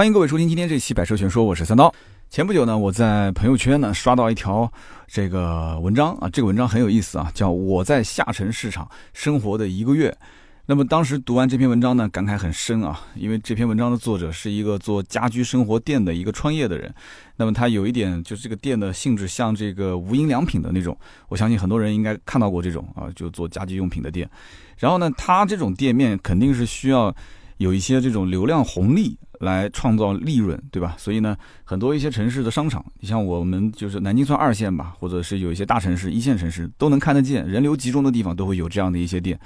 欢迎各位收听今天这期《百车全说》，我是三刀。前不久呢，我在朋友圈呢刷到一条这个文章啊，这个文章很有意思啊，叫我在下沉市场生活的一个月。那么当时读完这篇文章呢，感慨很深啊，因为这篇文章的作者是一个做家居生活店的一个创业的人。那么他有一点就是这个店的性质像这个无印良品的那种，我相信很多人应该看到过这种啊，就做家居用品的店。然后呢，他这种店面肯定是需要有一些这种流量红利。来创造利润，对吧？所以呢，很多一些城市的商场，你像我们就是南京算二线吧，或者是有一些大城市、一线城市都能看得见，人流集中的地方都会有这样的一些店。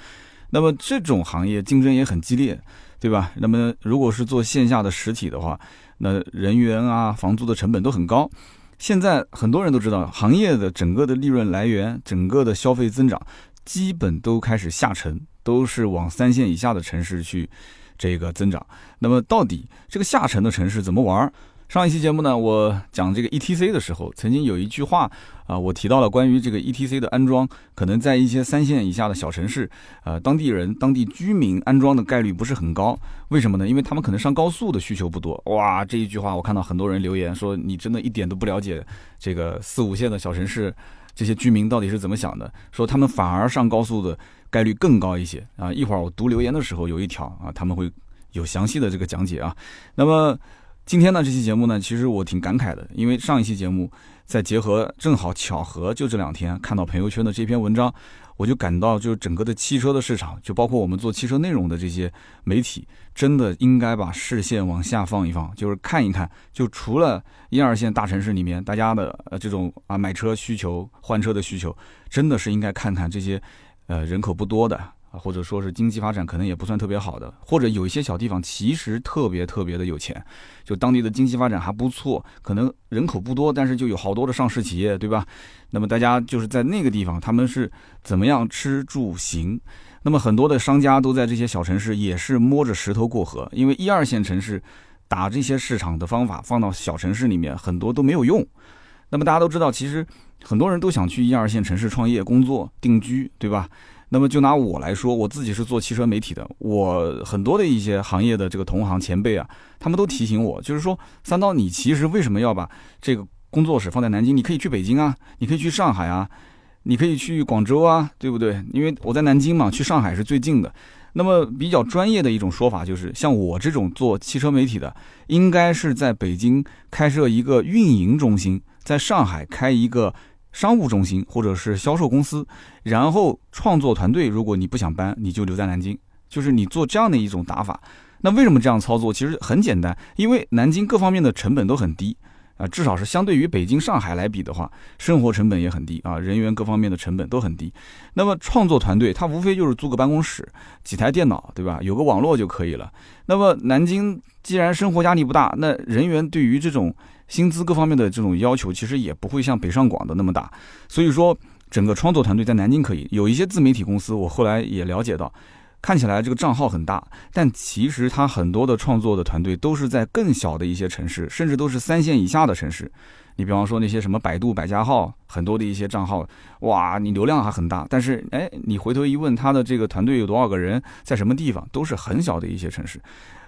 那么这种行业竞争也很激烈，对吧？那么如果是做线下的实体的话，那人员啊、房租的成本都很高。现在很多人都知道，行业的整个的利润来源、整个的消费增长，基本都开始下沉，都是往三线以下的城市去。这个增长，那么到底这个下沉的城市怎么玩？上一期节目呢，我讲这个 E T C 的时候，曾经有一句话啊，我提到了关于这个 E T C 的安装，可能在一些三线以下的小城市，呃，当地人、当地居民安装的概率不是很高。为什么呢？因为他们可能上高速的需求不多。哇，这一句话我看到很多人留言说，你真的一点都不了解这个四五线的小城市这些居民到底是怎么想的，说他们反而上高速的。概率更高一些啊！一会儿我读留言的时候有一条啊，他们会有详细的这个讲解啊。那么今天呢，这期节目呢，其实我挺感慨的，因为上一期节目再结合正好巧合，就这两天看到朋友圈的这篇文章，我就感到，就整个的汽车的市场，就包括我们做汽车内容的这些媒体，真的应该把视线往下放一放，就是看一看，就除了一二线大城市里面大家的呃这种啊买车需求、换车的需求，真的是应该看看这些。呃，人口不多的啊，或者说是经济发展可能也不算特别好的，或者有一些小地方其实特别特别的有钱，就当地的经济发展还不错，可能人口不多，但是就有好多的上市企业，对吧？那么大家就是在那个地方，他们是怎么样吃住行？那么很多的商家都在这些小城市，也是摸着石头过河，因为一二线城市打这些市场的方法放到小城市里面，很多都没有用。那么大家都知道，其实。很多人都想去一二线城市创业、工作、定居，对吧？那么就拿我来说，我自己是做汽车媒体的，我很多的一些行业的这个同行前辈啊，他们都提醒我，就是说，三刀，你其实为什么要把这个工作室放在南京？你可以去北京啊，你可以去上海啊，你可以去广州啊，对不对？因为我在南京嘛，去上海是最近的。那么比较专业的一种说法就是，像我这种做汽车媒体的，应该是在北京开设一个运营中心，在上海开一个。商务中心或者是销售公司，然后创作团队，如果你不想搬，你就留在南京，就是你做这样的一种打法。那为什么这样操作？其实很简单，因为南京各方面的成本都很低啊，至少是相对于北京、上海来比的话，生活成本也很低啊，人员各方面的成本都很低。那么创作团队，它无非就是租个办公室，几台电脑，对吧？有个网络就可以了。那么南京既然生活压力不大，那人员对于这种。薪资各方面的这种要求，其实也不会像北上广的那么大，所以说整个创作团队在南京可以有一些自媒体公司，我后来也了解到，看起来这个账号很大，但其实它很多的创作的团队都是在更小的一些城市，甚至都是三线以下的城市。你比方说那些什么百度百家号，很多的一些账号，哇，你流量还很大，但是哎，你回头一问他的这个团队有多少个人，在什么地方，都是很小的一些城市。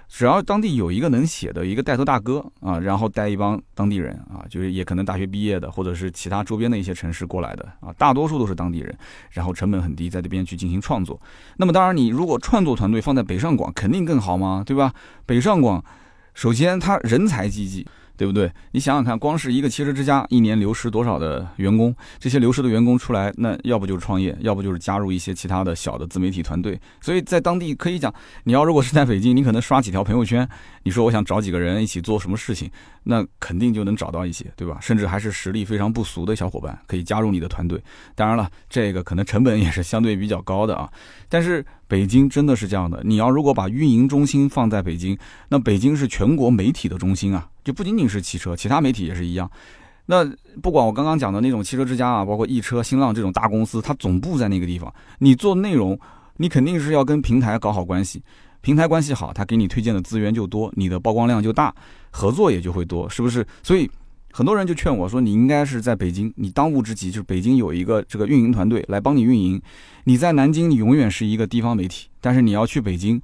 只要当地有一个能写的一个带头大哥啊，然后带一帮当地人啊，就是也可能大学毕业的，或者是其他周边的一些城市过来的啊，大多数都是当地人，然后成本很低，在这边去进行创作。那么当然，你如果创作团队放在北上广，肯定更好嘛，对吧？北上广，首先他人才济济。对不对？你想想看，光是一个汽车之家，一年流失多少的员工？这些流失的员工出来，那要不就是创业，要不就是加入一些其他的小的自媒体团队。所以在当地可以讲，你要如果是在北京，你可能刷几条朋友圈，你说我想找几个人一起做什么事情，那肯定就能找到一些，对吧？甚至还是实力非常不俗的小伙伴可以加入你的团队。当然了，这个可能成本也是相对比较高的啊。但是北京真的是这样的，你要如果把运营中心放在北京，那北京是全国媒体的中心啊。就不仅仅是汽车，其他媒体也是一样。那不管我刚刚讲的那种汽车之家啊，包括易车、新浪这种大公司，它总部在那个地方。你做内容，你肯定是要跟平台搞好关系，平台关系好，他给你推荐的资源就多，你的曝光量就大，合作也就会多，是不是？所以很多人就劝我说，你应该是在北京，你当务之急就是北京有一个这个运营团队来帮你运营。你在南京，你永远是一个地方媒体，但是你要去北京。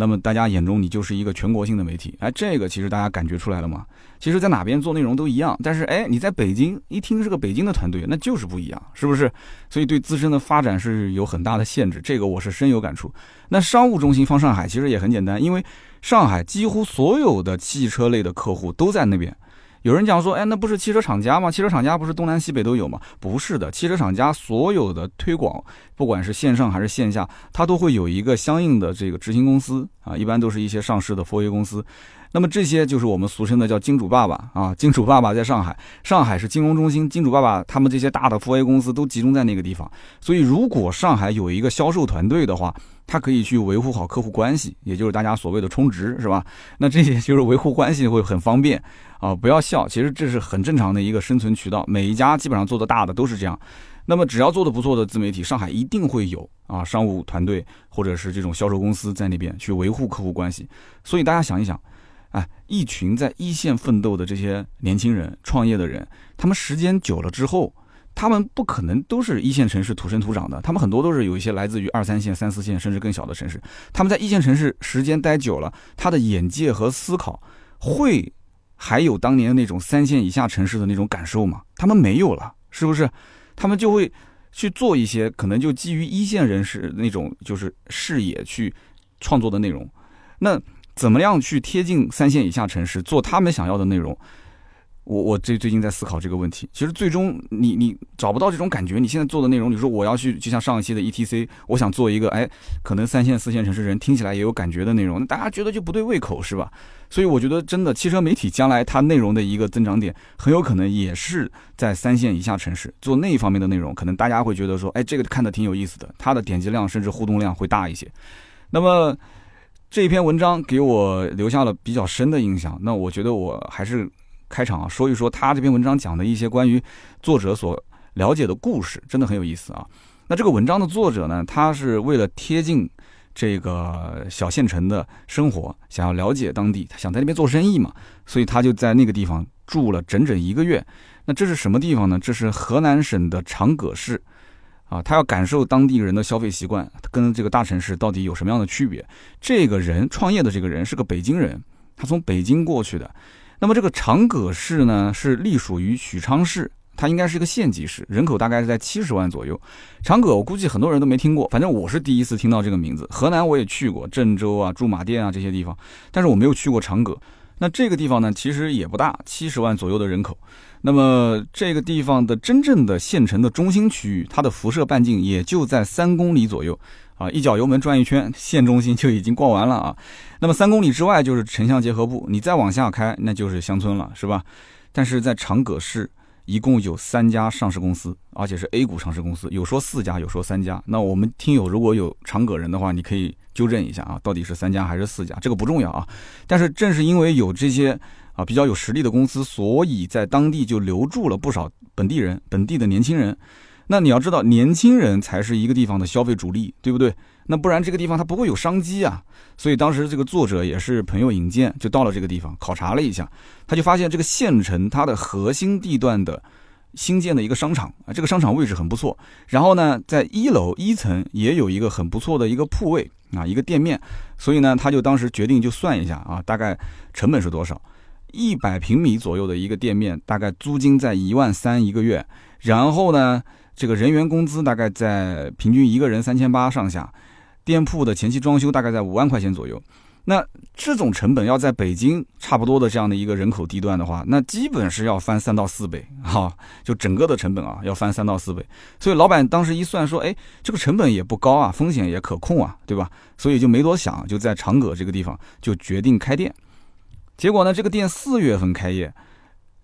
那么大家眼中你就是一个全国性的媒体，哎，这个其实大家感觉出来了吗？其实，在哪边做内容都一样，但是哎，你在北京一听是个北京的团队，那就是不一样，是不是？所以对自身的发展是有很大的限制，这个我是深有感触。那商务中心放上海其实也很简单，因为上海几乎所有的汽车类的客户都在那边。有人讲说，哎，那不是汽车厂家吗？汽车厂家不是东南西北都有吗？不是的，汽车厂家所有的推广，不管是线上还是线下，它都会有一个相应的这个执行公司啊，一般都是一些上市的 4A 公司。那么这些就是我们俗称的叫金主爸爸啊，金主爸爸在上海，上海是金融中心，金主爸爸他们这些大的 4A 公司都集中在那个地方。所以，如果上海有一个销售团队的话，他可以去维护好客户关系，也就是大家所谓的充值，是吧？那这些就是维护关系会很方便。啊，不要笑，其实这是很正常的一个生存渠道。每一家基本上做的大的都是这样。那么只要做的不错的自媒体，上海一定会有啊商务团队或者是这种销售公司在那边去维护客户关系。所以大家想一想，哎，一群在一线奋斗的这些年轻人、创业的人，他们时间久了之后，他们不可能都是一线城市土生土长的，他们很多都是有一些来自于二三线、三四线甚至更小的城市。他们在一线城市时间待久了，他的眼界和思考会。还有当年那种三线以下城市的那种感受吗？他们没有了，是不是？他们就会去做一些可能就基于一线人士那种就是视野去创作的内容。那怎么样去贴近三线以下城市，做他们想要的内容？我我最最近在思考这个问题。其实最终你你找不到这种感觉。你现在做的内容，你说我要去，就像上一期的 E T C，我想做一个，哎，可能三线四线城市人听起来也有感觉的内容，那大家觉得就不对胃口，是吧？所以我觉得真的汽车媒体将来它内容的一个增长点，很有可能也是在三线以下城市做那一方面的内容，可能大家会觉得说，哎，这个看的挺有意思的，它的点击量甚至互动量会大一些。那么这一篇文章给我留下了比较深的印象，那我觉得我还是。开场啊，说一说他这篇文章讲的一些关于作者所了解的故事，真的很有意思啊。那这个文章的作者呢，他是为了贴近这个小县城的生活，想要了解当地，他想在那边做生意嘛，所以他就在那个地方住了整整一个月。那这是什么地方呢？这是河南省的长葛市啊。他要感受当地人的消费习惯，跟这个大城市到底有什么样的区别。这个人创业的这个人是个北京人，他从北京过去的。那么这个长葛市呢，是隶属于许昌市，它应该是一个县级市，人口大概是在七十万左右。长葛我估计很多人都没听过，反正我是第一次听到这个名字。河南我也去过郑州啊、驻马店啊这些地方，但是我没有去过长葛。那这个地方呢，其实也不大，七十万左右的人口。那么这个地方的真正的县城的中心区域，它的辐射半径也就在三公里左右。啊，一脚油门转一圈，县中心就已经逛完了啊。那么三公里之外就是城乡结合部，你再往下开那就是乡村了，是吧？但是在长葛市一共有三家上市公司，而且是 A 股上市公司，有说四家，有说三家。那我们听友如果有长葛人的话，你可以纠正一下啊，到底是三家还是四家？这个不重要啊。但是正是因为有这些啊比较有实力的公司，所以在当地就留住了不少本地人，本地的年轻人。那你要知道，年轻人才是一个地方的消费主力，对不对？那不然这个地方它不会有商机啊。所以当时这个作者也是朋友引荐，就到了这个地方考察了一下，他就发现这个县城它的核心地段的新建的一个商场啊，这个商场位置很不错。然后呢，在一楼一层也有一个很不错的一个铺位啊，一个店面。所以呢，他就当时决定就算一下啊，大概成本是多少？一百平米左右的一个店面，大概租金在一万三一个月。然后呢？这个人员工资大概在平均一个人三千八上下，店铺的前期装修大概在五万块钱左右。那这种成本要在北京差不多的这样的一个人口地段的话，那基本是要翻三到四倍哈，就整个的成本啊要翻三到四倍。所以老板当时一算说，哎，这个成本也不高啊，风险也可控啊，对吧？所以就没多想，就在长葛这个地方就决定开店。结果呢，这个店四月份开业，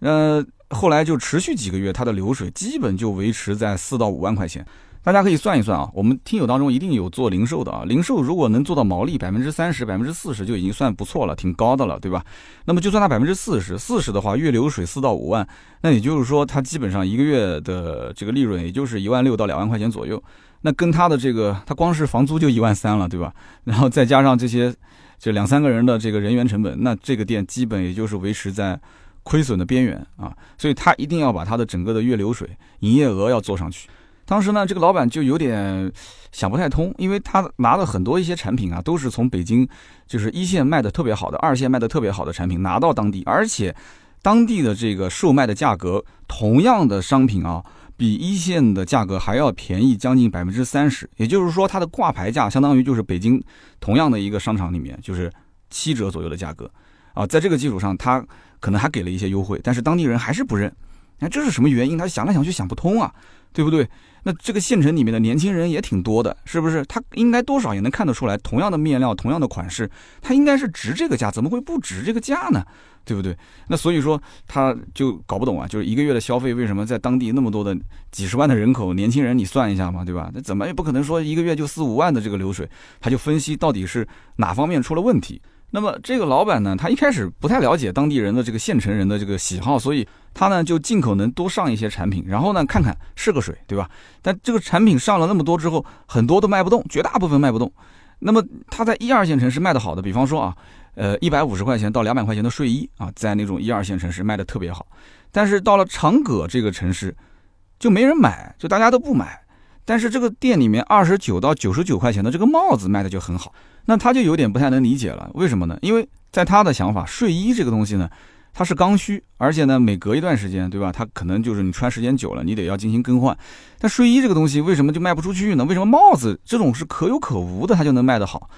呃。后来就持续几个月，它的流水基本就维持在四到五万块钱。大家可以算一算啊，我们听友当中一定有做零售的啊，零售如果能做到毛利百分之三十、百分之四十，就已经算不错了，挺高的了，对吧？那么就算它百分之四十，四十的话，月流水四到五万，那也就是说，它基本上一个月的这个利润也就是一万六到两万块钱左右。那跟它的这个，它光是房租就一万三了，对吧？然后再加上这些这两三个人的这个人员成本，那这个店基本也就是维持在。亏损的边缘啊，所以他一定要把他的整个的月流水、营业额要做上去。当时呢，这个老板就有点想不太通，因为他拿了很多一些产品啊，都是从北京就是一线卖的特别好的，二线卖的特别好的产品拿到当地，而且当地的这个售卖的价格，同样的商品啊，比一线的价格还要便宜将近百分之三十，也就是说，它的挂牌价相当于就是北京同样的一个商场里面就是七折左右的价格啊，在这个基础上，他可能还给了一些优惠，但是当地人还是不认，那这是什么原因？他想来想去想不通啊，对不对？那这个县城里面的年轻人也挺多的，是不是？他应该多少也能看得出来，同样的面料，同样的款式，他应该是值这个价，怎么会不值这个价呢？对不对？那所以说他就搞不懂啊，就是一个月的消费为什么在当地那么多的几十万的人口，年轻人你算一下嘛，对吧？那怎么也不可能说一个月就四五万的这个流水，他就分析到底是哪方面出了问题。那么这个老板呢，他一开始不太了解当地人的这个县城人的这个喜好，所以他呢就尽可能多上一些产品，然后呢看看试个水，对吧？但这个产品上了那么多之后，很多都卖不动，绝大部分卖不动。那么他在一二线城市卖的好的，比方说啊，呃一百五十块钱到两百块钱的睡衣啊，在那种一二线城市卖的特别好，但是到了长葛这个城市，就没人买，就大家都不买。但是这个店里面二十九到九十九块钱的这个帽子卖的就很好，那他就有点不太能理解了，为什么呢？因为在他的想法，睡衣这个东西呢，它是刚需，而且呢，每隔一段时间，对吧？它可能就是你穿时间久了，你得要进行更换。但睡衣这个东西为什么就卖不出去呢？为什么帽子这种是可有可无的，它就能卖得好？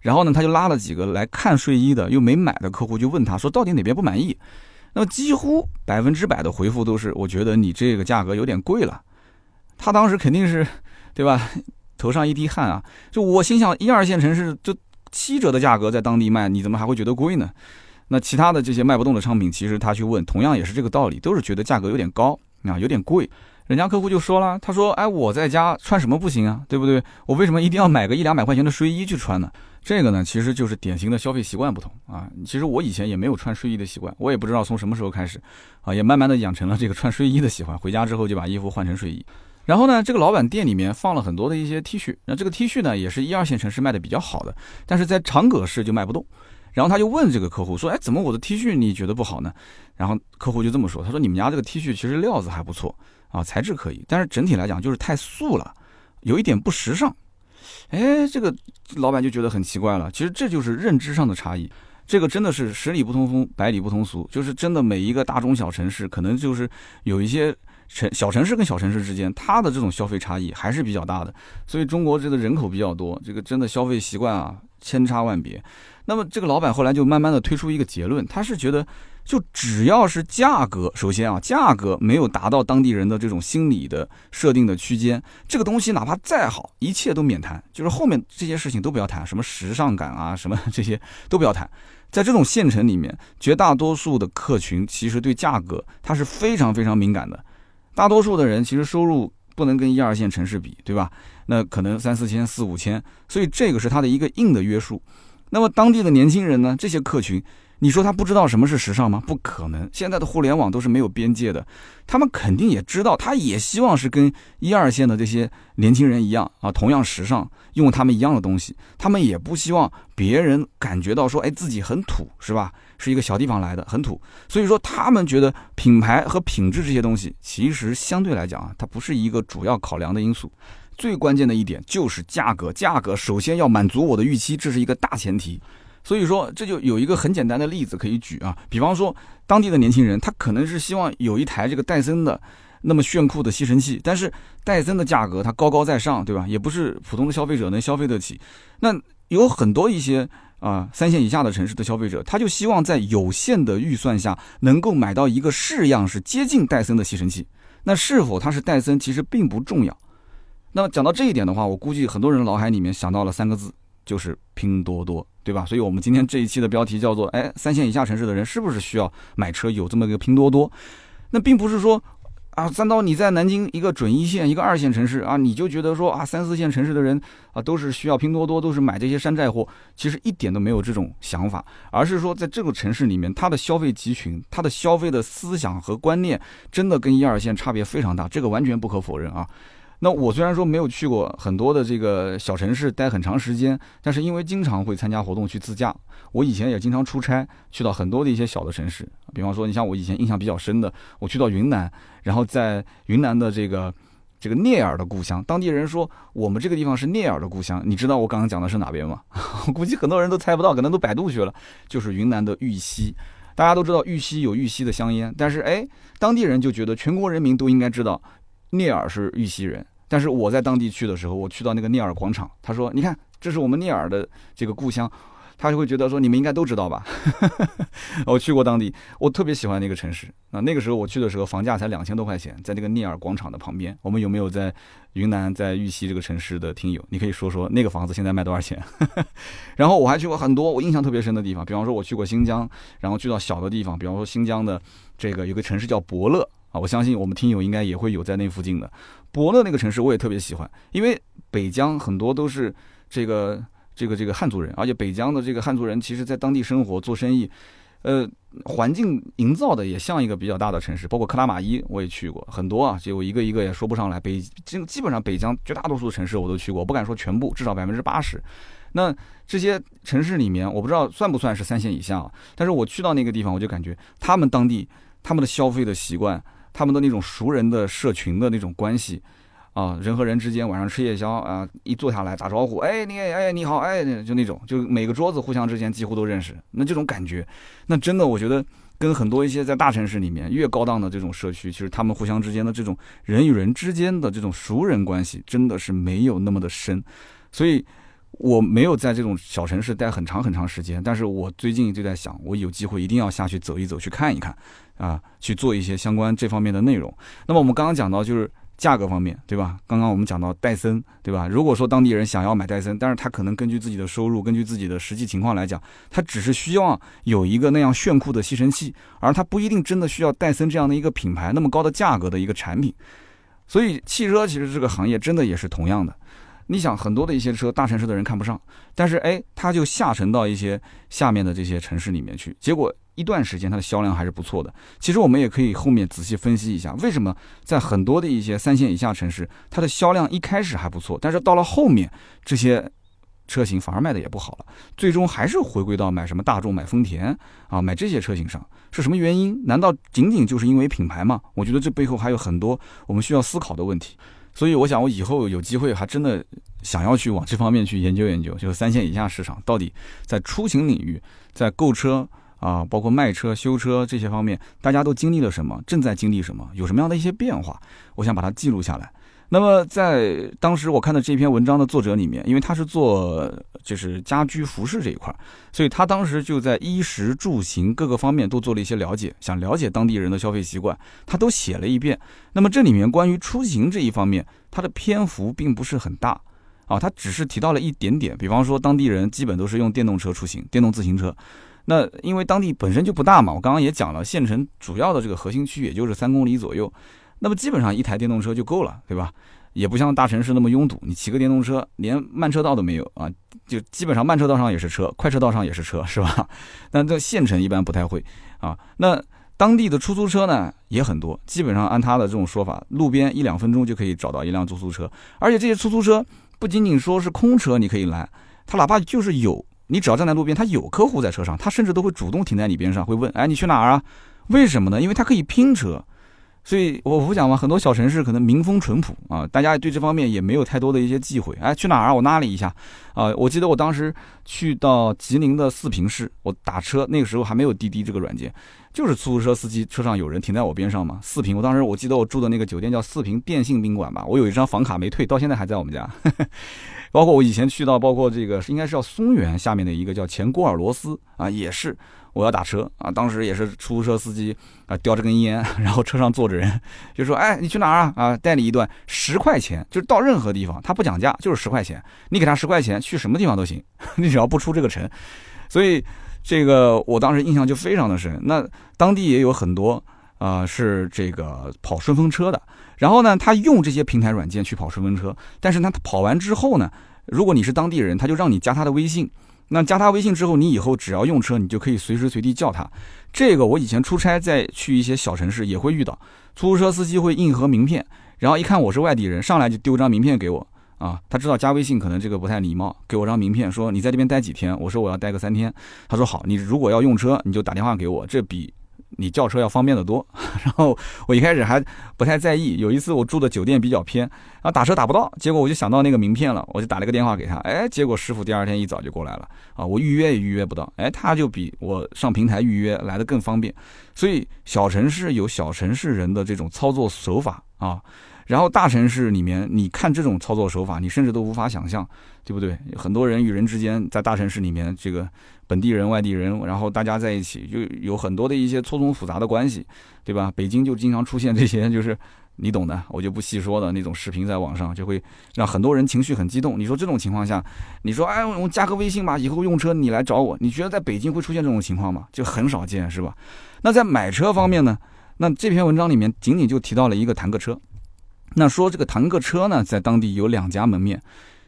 然后呢，他就拉了几个来看睡衣的又没买的客户，就问他说，到底哪边不满意？那么几乎百分之百的回复都是，我觉得你这个价格有点贵了。他当时肯定是，对吧？头上一滴汗啊！就我心想，一二线城市就七折的价格在当地卖，你怎么还会觉得贵呢？那其他的这些卖不动的商品，其实他去问，同样也是这个道理，都是觉得价格有点高啊，有点贵。人家客户就说了，他说：“哎，我在家穿什么不行啊？对不对？我为什么一定要买个一两百块钱的睡衣去穿呢？”这个呢，其实就是典型的消费习惯不同啊。其实我以前也没有穿睡衣的习惯，我也不知道从什么时候开始啊，也慢慢的养成了这个穿睡衣的习惯。回家之后就把衣服换成睡衣。然后呢，这个老板店里面放了很多的一些 T 恤，那这个 T 恤呢，也是一二线城市卖的比较好的，但是在长葛市就卖不动。然后他就问这个客户说：“哎，怎么我的 T 恤你觉得不好呢？”然后客户就这么说：“他说你们家这个 T 恤其实料子还不错啊，材质可以，但是整体来讲就是太素了，有一点不时尚。”哎，这个老板就觉得很奇怪了。其实这就是认知上的差异，这个真的是十里不同风，百里不同俗，就是真的每一个大中小城市可能就是有一些。城小城市跟小城市之间，它的这种消费差异还是比较大的。所以中国这个人口比较多，这个真的消费习惯啊千差万别。那么这个老板后来就慢慢的推出一个结论，他是觉得就只要是价格，首先啊价格没有达到当地人的这种心理的设定的区间，这个东西哪怕再好，一切都免谈，就是后面这些事情都不要谈，什么时尚感啊什么这些都不要谈。在这种县城里面，绝大多数的客群其实对价格它是非常非常敏感的。大多数的人其实收入不能跟一二线城市比，对吧？那可能三四千、四五千，所以这个是他的一个硬的约束。那么当地的年轻人呢？这些客群，你说他不知道什么是时尚吗？不可能，现在的互联网都是没有边界的，他们肯定也知道，他也希望是跟一二线的这些年轻人一样啊，同样时尚，用他们一样的东西，他们也不希望别人感觉到说，哎，自己很土，是吧？是一个小地方来的，很土，所以说他们觉得品牌和品质这些东西，其实相对来讲啊，它不是一个主要考量的因素。最关键的一点就是价格，价格首先要满足我的预期，这是一个大前提。所以说这就有一个很简单的例子可以举啊，比方说当地的年轻人，他可能是希望有一台这个戴森的那么炫酷的吸尘器，但是戴森的价格它高高在上，对吧？也不是普通的消费者能消费得起。那有很多一些。啊，三线以下的城市的消费者，他就希望在有限的预算下能够买到一个式样是接近戴森的吸尘器。那是否它是戴森，其实并不重要。那么讲到这一点的话，我估计很多人脑海里面想到了三个字，就是拼多多，对吧？所以我们今天这一期的标题叫做：哎，三线以下城市的人是不是需要买车有这么个拼多多？那并不是说。啊，三刀，你在南京一个准一线、一个二线城市啊，你就觉得说啊，三四线城市的人啊，都是需要拼多多，都是买这些山寨货，其实一点都没有这种想法，而是说在这个城市里面，它的消费集群、它的消费的思想和观念，真的跟一二线差别非常大，这个完全不可否认啊。那我虽然说没有去过很多的这个小城市待很长时间，但是因为经常会参加活动去自驾，我以前也经常出差去到很多的一些小的城市，比方说你像我以前印象比较深的，我去到云南，然后在云南的这个这个聂耳的故乡，当地人说我们这个地方是聂耳的故乡。你知道我刚刚讲的是哪边吗？我估计很多人都猜不到，可能都百度去了，就是云南的玉溪。大家都知道玉溪有玉溪的香烟，但是哎，当地人就觉得全国人民都应该知道聂耳是玉溪人。但是我在当地去的时候，我去到那个聂耳广场，他说：“你看，这是我们聂耳的这个故乡。”他就会觉得说：“你们应该都知道吧？” 我去过当地，我特别喜欢那个城市啊。那个时候我去的时候，房价才两千多块钱，在那个聂耳广场的旁边。我们有没有在云南在玉溪这个城市的听友？你可以说说那个房子现在卖多少钱？然后我还去过很多我印象特别深的地方，比方说我去过新疆，然后去到小的地方，比方说新疆的这个有个城市叫博乐啊。我相信我们听友应该也会有在那附近的。博乐那个城市我也特别喜欢，因为北疆很多都是这个这个这个汉族人，而且北疆的这个汉族人其实在当地生活做生意，呃，环境营造的也像一个比较大的城市。包括克拉玛依我也去过很多啊，就一个一个也说不上来。北基基本上北疆绝大多数城市我都去过，不敢说全部，至少百分之八十。那这些城市里面，我不知道算不算是三线以下啊，但是我去到那个地方，我就感觉他们当地他们的消费的习惯。他们的那种熟人的社群的那种关系，啊，人和人之间晚上吃夜宵啊，一坐下来打招呼，哎，你哎你好，哎，就那种，就每个桌子互相之间几乎都认识。那这种感觉，那真的我觉得跟很多一些在大城市里面越高档的这种社区，其实他们互相之间的这种人与人之间的这种熟人关系，真的是没有那么的深。所以我没有在这种小城市待很长很长时间，但是我最近就在想，我有机会一定要下去走一走，去看一看。啊，去做一些相关这方面的内容。那么我们刚刚讲到就是价格方面，对吧？刚刚我们讲到戴森，对吧？如果说当地人想要买戴森，但是他可能根据自己的收入，根据自己的实际情况来讲，他只是需要有一个那样炫酷的吸尘器，而他不一定真的需要戴森这样的一个品牌那么高的价格的一个产品。所以汽车其实这个行业真的也是同样的。你想很多的一些车，大城市的人看不上，但是哎，他就下沉到一些下面的这些城市里面去，结果。一段时间，它的销量还是不错的。其实我们也可以后面仔细分析一下，为什么在很多的一些三线以下城市，它的销量一开始还不错，但是到了后面，这些车型反而卖的也不好了，最终还是回归到买什么大众、买丰田啊、买这些车型上，是什么原因？难道仅仅就是因为品牌吗？我觉得这背后还有很多我们需要思考的问题。所以，我想我以后有机会，还真的想要去往这方面去研究研究，就是三线以下市场到底在出行领域，在购车。啊，包括卖车、修车这些方面，大家都经历了什么？正在经历什么？有什么样的一些变化？我想把它记录下来。那么在当时我看的这篇文章的作者里面，因为他是做就是家居服饰这一块，所以他当时就在衣食住行各个方面都做了一些了解，想了解当地人的消费习惯，他都写了一遍。那么这里面关于出行这一方面，它的篇幅并不是很大啊，他只是提到了一点点，比方说当地人基本都是用电动车出行，电动自行车。那因为当地本身就不大嘛，我刚刚也讲了，县城主要的这个核心区也就是三公里左右，那么基本上一台电动车就够了，对吧？也不像大城市那么拥堵，你骑个电动车连慢车道都没有啊，就基本上慢车道上也是车，快车道上也是车，是吧？那这县城一般不太会啊。那当地的出租车呢也很多，基本上按他的这种说法，路边一两分钟就可以找到一辆出租车，而且这些出租车不仅仅说是空车你可以拦，他哪怕就是有。你只要站在路边，他有客户在车上，他甚至都会主动停在你边上，会问：“哎，你去哪儿啊？”为什么呢？因为他可以拼车。所以我不讲嘛，很多小城市可能民风淳朴啊，大家对这方面也没有太多的一些忌讳。哎，去哪儿啊？我拉了一下啊，我记得我当时去到吉林的四平市，我打车那个时候还没有滴滴这个软件，就是出租车司机车上有人停在我边上嘛。四平，我当时我记得我住的那个酒店叫四平电信宾馆吧，我有一张房卡没退，到现在还在我们家。包括我以前去到，包括这个应该是叫松原下面的一个叫前郭尔罗斯啊，也是。我要打车啊，当时也是出租车司机啊，叼着根烟，然后车上坐着人，就说：“哎，你去哪儿啊？啊，带你一段十块钱，就是到任何地方，他不讲价，就是十块钱，你给他十块钱，去什么地方都行，你只要不出这个城。”所以这个我当时印象就非常的深。那当地也有很多啊，是这个跑顺风车的，然后呢，他用这些平台软件去跑顺风车，但是呢他跑完之后呢，如果你是当地人，他就让你加他的微信。那加他微信之后，你以后只要用车，你就可以随时随地叫他。这个我以前出差在去一些小城市也会遇到，出租车司机会硬核名片，然后一看我是外地人，上来就丢张名片给我啊。他知道加微信可能这个不太礼貌，给我张名片说你在这边待几天？我说我要待个三天。他说好，你如果要用车，你就打电话给我，这比你叫车要方便得多。然后我一开始还不太在意，有一次我住的酒店比较偏，然后打车打不到，结果我就想到那个名片了，我就打了个电话给他，哎，结果师傅第二天一早就过来了啊，我预约也预约不到，哎，他就比我上平台预约来的更方便。所以小城市有小城市人的这种操作手法啊。然后大城市里面，你看这种操作手法，你甚至都无法想象，对不对？很多人与人之间在大城市里面，这个本地人、外地人，然后大家在一起，就有很多的一些错综复杂的关系，对吧？北京就经常出现这些，就是你懂的，我就不细说了那种视频，在网上就会让很多人情绪很激动。你说这种情况下，你说哎，我加个微信吧，以后用车你来找我，你觉得在北京会出现这种情况吗？就很少见，是吧？那在买车方面呢？那这篇文章里面仅仅就提到了一个坦克车。那说这个坦克车呢，在当地有两家门面。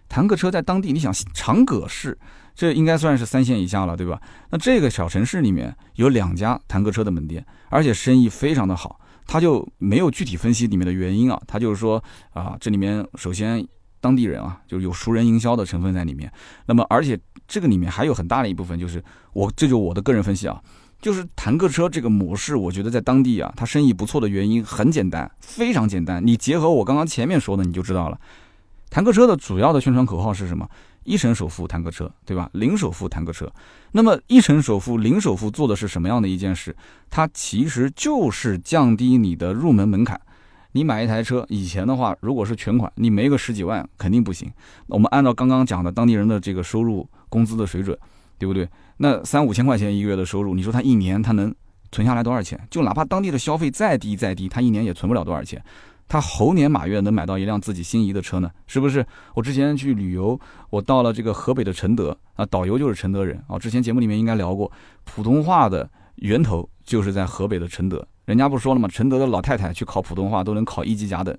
坦克车在当地，你想长葛市，这应该算是三线以下了，对吧？那这个小城市里面有两家坦克车的门店，而且生意非常的好。他就没有具体分析里面的原因啊，他就是说啊，这里面首先当地人啊，就有熟人营销的成分在里面。那么，而且这个里面还有很大的一部分，就是我这就我的个人分析啊。就是坦克车这个模式，我觉得在当地啊，它生意不错的原因很简单，非常简单。你结合我刚刚前面说的，你就知道了。坦克车的主要的宣传口号是什么？一成首付谈个车，对吧？零首付谈个车。那么一成首付、零首付做的是什么样的一件事？它其实就是降低你的入门门槛。你买一台车，以前的话，如果是全款，你没个十几万肯定不行。我们按照刚刚讲的当地人的这个收入、工资的水准，对不对？那三五千块钱一个月的收入，你说他一年他能存下来多少钱？就哪怕当地的消费再低再低，他一年也存不了多少钱。他猴年马月能买到一辆自己心仪的车呢？是不是？我之前去旅游，我到了这个河北的承德啊，导游就是承德人啊。之前节目里面应该聊过，普通话的源头就是在河北的承德。人家不说了吗？承德的老太太去考普通话都能考一级甲等，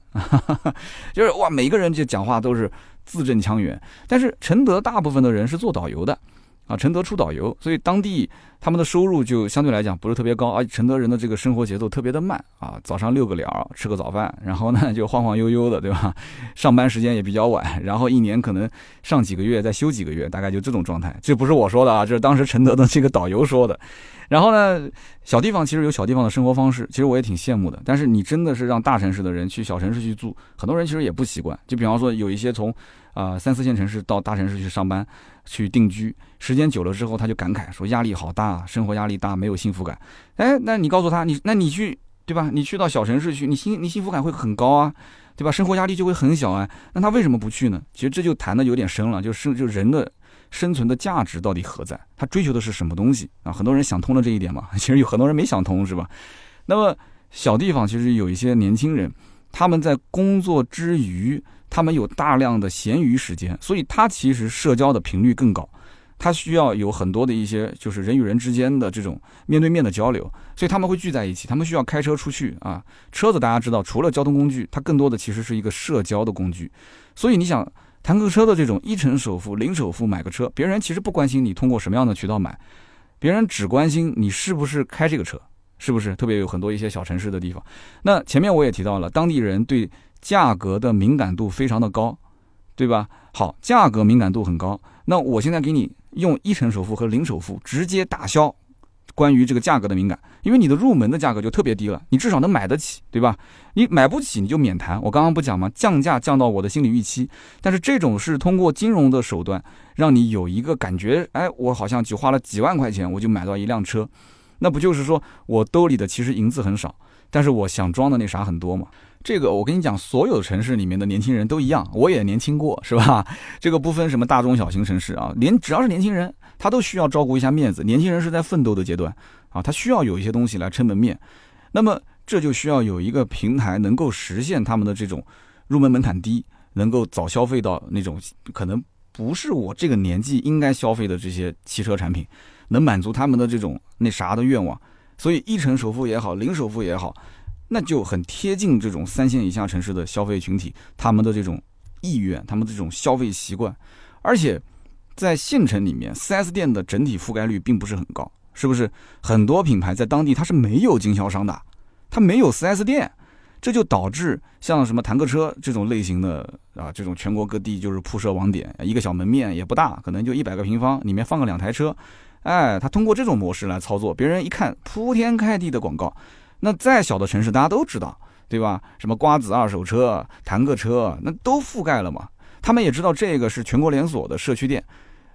就是哇，每个人就讲话都是字正腔圆。但是承德大部分的人是做导游的。啊，承德出导游，所以当地他们的收入就相对来讲不是特别高，而且承德人的这个生活节奏特别的慢啊，早上遛个鸟，吃个早饭，然后呢就晃晃悠悠的，对吧？上班时间也比较晚，然后一年可能上几个月，再休几个月，大概就这种状态。这不是我说的啊，这是当时承德的这个导游说的。然后呢，小地方其实有小地方的生活方式，其实我也挺羡慕的。但是你真的是让大城市的人去小城市去住，很多人其实也不习惯。就比方说有一些从啊三四线城市到大城市去上班。去定居，时间久了之后，他就感慨说压力好大，生活压力大，没有幸福感。哎，那你告诉他，你那你去对吧？你去到小城市去，你幸你幸福感会很高啊，对吧？生活压力就会很小啊。那他为什么不去呢？其实这就谈的有点深了，就是就人的生存的价值到底何在？他追求的是什么东西啊？很多人想通了这一点嘛，其实有很多人没想通，是吧？那么小地方其实有一些年轻人，他们在工作之余。他们有大量的闲余时间，所以他其实社交的频率更高，他需要有很多的一些就是人与人之间的这种面对面的交流，所以他们会聚在一起，他们需要开车出去啊。车子大家知道，除了交通工具，它更多的其实是一个社交的工具。所以你想，坦克车的这种一成首付、零首付买个车，别人其实不关心你通过什么样的渠道买，别人只关心你是不是开这个车，是不是？特别有很多一些小城市的地方，那前面我也提到了，当地人对。价格的敏感度非常的高，对吧？好，价格敏感度很高。那我现在给你用一成首付和零首付直接打消关于这个价格的敏感，因为你的入门的价格就特别低了，你至少能买得起，对吧？你买不起你就免谈。我刚刚不讲吗？降价降到我的心理预期。但是这种是通过金融的手段让你有一个感觉，哎，我好像只花了几万块钱我就买到一辆车，那不就是说我兜里的其实银子很少，但是我想装的那啥很多嘛？这个我跟你讲，所有城市里面的年轻人都一样，我也年轻过，是吧？这个不分什么大中小型城市啊，连只要是年轻人，他都需要照顾一下面子。年轻人是在奋斗的阶段啊，他需要有一些东西来撑门面。那么这就需要有一个平台能够实现他们的这种入门门槛低，能够早消费到那种可能不是我这个年纪应该消费的这些汽车产品，能满足他们的这种那啥的愿望。所以一成首付也好，零首付也好。那就很贴近这种三线以下城市的消费群体，他们的这种意愿，他们这种消费习惯，而且在县城里面，4S 店的整体覆盖率并不是很高，是不是？很多品牌在当地它是没有经销商的，它没有 4S 店，这就导致像什么坦克车这种类型的啊，这种全国各地就是铺设网点，一个小门面也不大，可能就一百个平方，里面放个两台车。哎，他通过这种模式来操作，别人一看铺天盖地的广告，那再小的城市大家都知道，对吧？什么瓜子二手车、坦克车，那都覆盖了嘛。他们也知道这个是全国连锁的社区店，